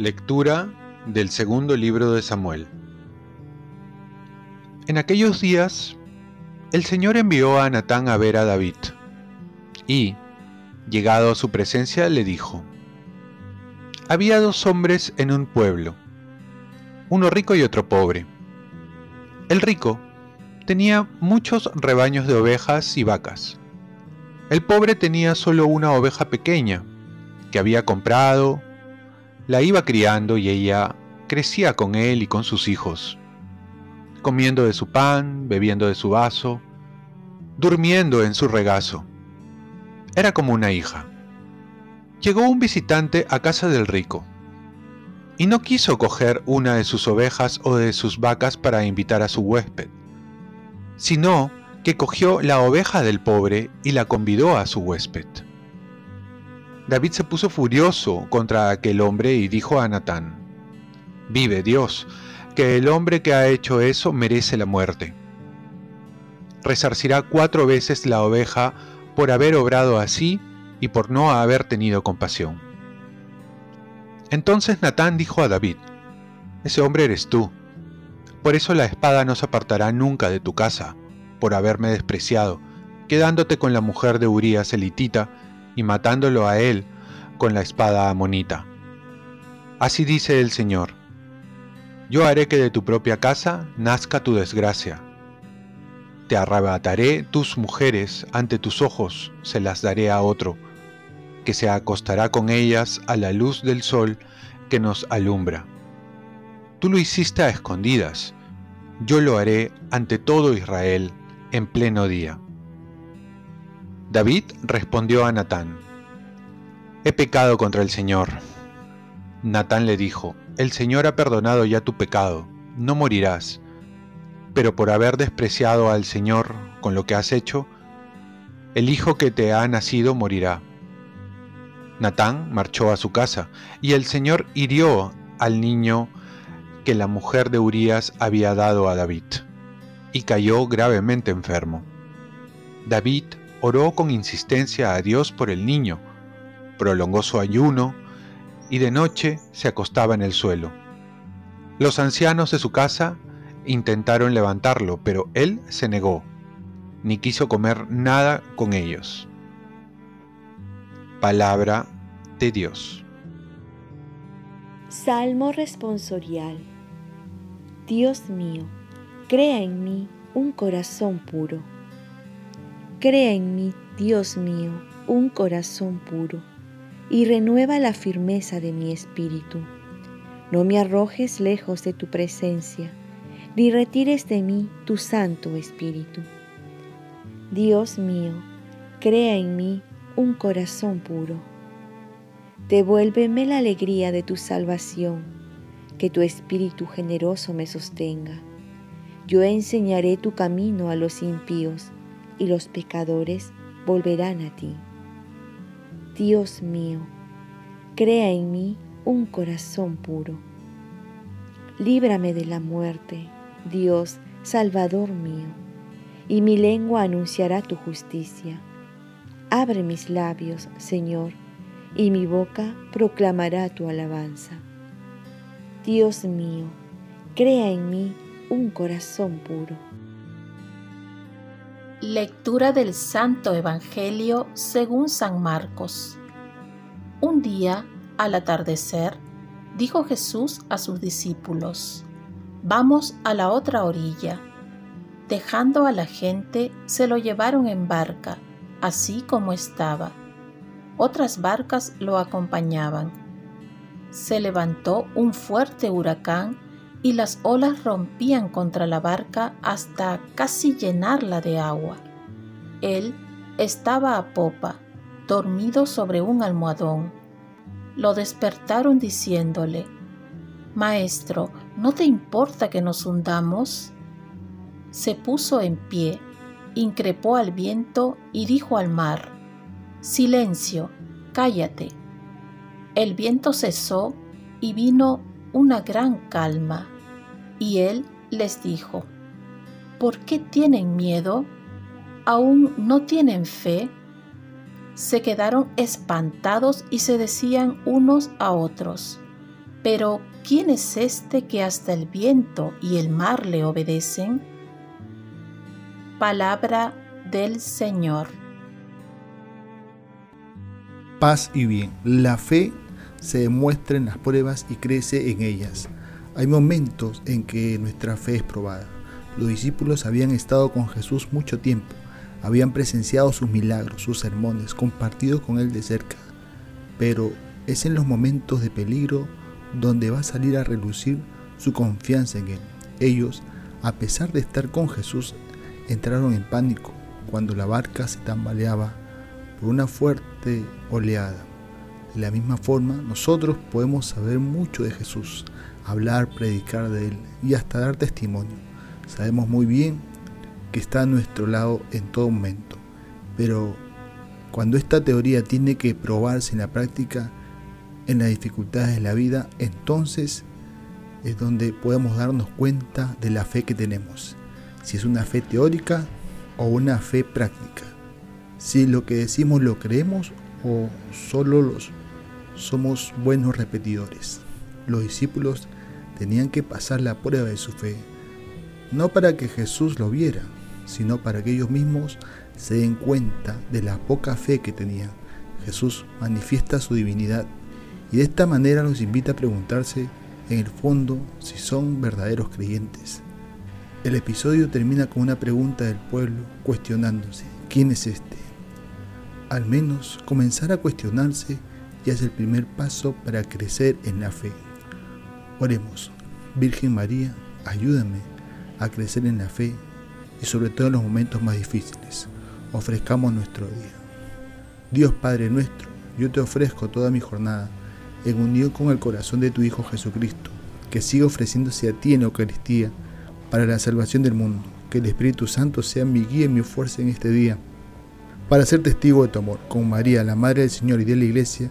Lectura del segundo libro de Samuel. En aquellos días, el Señor envió a Natán a ver a David, y, llegado a su presencia, le dijo, Había dos hombres en un pueblo, uno rico y otro pobre. El rico tenía muchos rebaños de ovejas y vacas. El pobre tenía solo una oveja pequeña, que había comprado, la iba criando y ella crecía con él y con sus hijos, comiendo de su pan, bebiendo de su vaso, durmiendo en su regazo. Era como una hija. Llegó un visitante a casa del rico y no quiso coger una de sus ovejas o de sus vacas para invitar a su huésped, sino que cogió la oveja del pobre y la convidó a su huésped. David se puso furioso contra aquel hombre y dijo a Natán, Vive Dios, que el hombre que ha hecho eso merece la muerte. Resarcirá cuatro veces la oveja por haber obrado así y por no haber tenido compasión. Entonces Natán dijo a David, Ese hombre eres tú. Por eso la espada no se apartará nunca de tu casa, por haberme despreciado, quedándote con la mujer de Urías elitita, y matándolo a él con la espada amonita. Así dice el Señor, yo haré que de tu propia casa nazca tu desgracia. Te arrebataré tus mujeres ante tus ojos, se las daré a otro, que se acostará con ellas a la luz del sol que nos alumbra. Tú lo hiciste a escondidas, yo lo haré ante todo Israel en pleno día. David respondió a Natán, He pecado contra el Señor. Natán le dijo, El Señor ha perdonado ya tu pecado, no morirás, pero por haber despreciado al Señor con lo que has hecho, el hijo que te ha nacido morirá. Natán marchó a su casa, y el Señor hirió al niño que la mujer de Urías había dado a David, y cayó gravemente enfermo. David oró con insistencia a Dios por el niño, prolongó su ayuno y de noche se acostaba en el suelo. Los ancianos de su casa intentaron levantarlo, pero él se negó, ni quiso comer nada con ellos. Palabra de Dios. Salmo responsorial. Dios mío, crea en mí un corazón puro Crea en mí, Dios mío, un corazón puro, y renueva la firmeza de mi espíritu. No me arrojes lejos de tu presencia, ni retires de mí tu Santo Espíritu. Dios mío, crea en mí un corazón puro. Devuélveme la alegría de tu salvación, que tu Espíritu generoso me sostenga. Yo enseñaré tu camino a los impíos y los pecadores volverán a ti. Dios mío, crea en mí un corazón puro. Líbrame de la muerte, Dios, Salvador mío, y mi lengua anunciará tu justicia. Abre mis labios, Señor, y mi boca proclamará tu alabanza. Dios mío, crea en mí un corazón puro. Lectura del Santo Evangelio según San Marcos. Un día, al atardecer, dijo Jesús a sus discípulos, Vamos a la otra orilla. Dejando a la gente, se lo llevaron en barca, así como estaba. Otras barcas lo acompañaban. Se levantó un fuerte huracán y las olas rompían contra la barca hasta casi llenarla de agua. Él estaba a popa, dormido sobre un almohadón. Lo despertaron diciéndole, Maestro, ¿no te importa que nos hundamos? Se puso en pie, increpó al viento y dijo al mar, Silencio, cállate. El viento cesó y vino una gran calma. Y él les dijo, ¿por qué tienen miedo? ¿Aún no tienen fe? Se quedaron espantados y se decían unos a otros, Pero, ¿quién es este que hasta el viento y el mar le obedecen? Palabra del Señor. Paz y bien. La fe se demuestra en las pruebas y crece en ellas. Hay momentos en que nuestra fe es probada. Los discípulos habían estado con Jesús mucho tiempo, habían presenciado sus milagros, sus sermones, compartido con Él de cerca. Pero es en los momentos de peligro donde va a salir a relucir su confianza en Él. Ellos, a pesar de estar con Jesús, entraron en pánico cuando la barca se tambaleaba por una fuerte oleada. De la misma forma, nosotros podemos saber mucho de Jesús, hablar, predicar de Él y hasta dar testimonio. Sabemos muy bien que está a nuestro lado en todo momento, pero cuando esta teoría tiene que probarse en la práctica, en las dificultades de la vida, entonces es donde podemos darnos cuenta de la fe que tenemos, si es una fe teórica o una fe práctica, si lo que decimos lo creemos o solo los somos buenos repetidores. Los discípulos tenían que pasar la prueba de su fe, no para que Jesús lo viera, sino para que ellos mismos se den cuenta de la poca fe que tenían. Jesús manifiesta su divinidad y de esta manera nos invita a preguntarse en el fondo si son verdaderos creyentes. El episodio termina con una pregunta del pueblo cuestionándose, ¿quién es este? Al menos comenzar a cuestionarse ya es el primer paso para crecer en la fe. Oremos, Virgen María, ayúdame a crecer en la fe y sobre todo en los momentos más difíciles. Ofrezcamos nuestro día. Dios Padre nuestro, yo te ofrezco toda mi jornada en unión con el corazón de tu Hijo Jesucristo, que siga ofreciéndose a ti en la Eucaristía para la salvación del mundo. Que el Espíritu Santo sea mi guía y mi fuerza en este día. Para ser testigo de tu amor, con María, la Madre del Señor y de la Iglesia,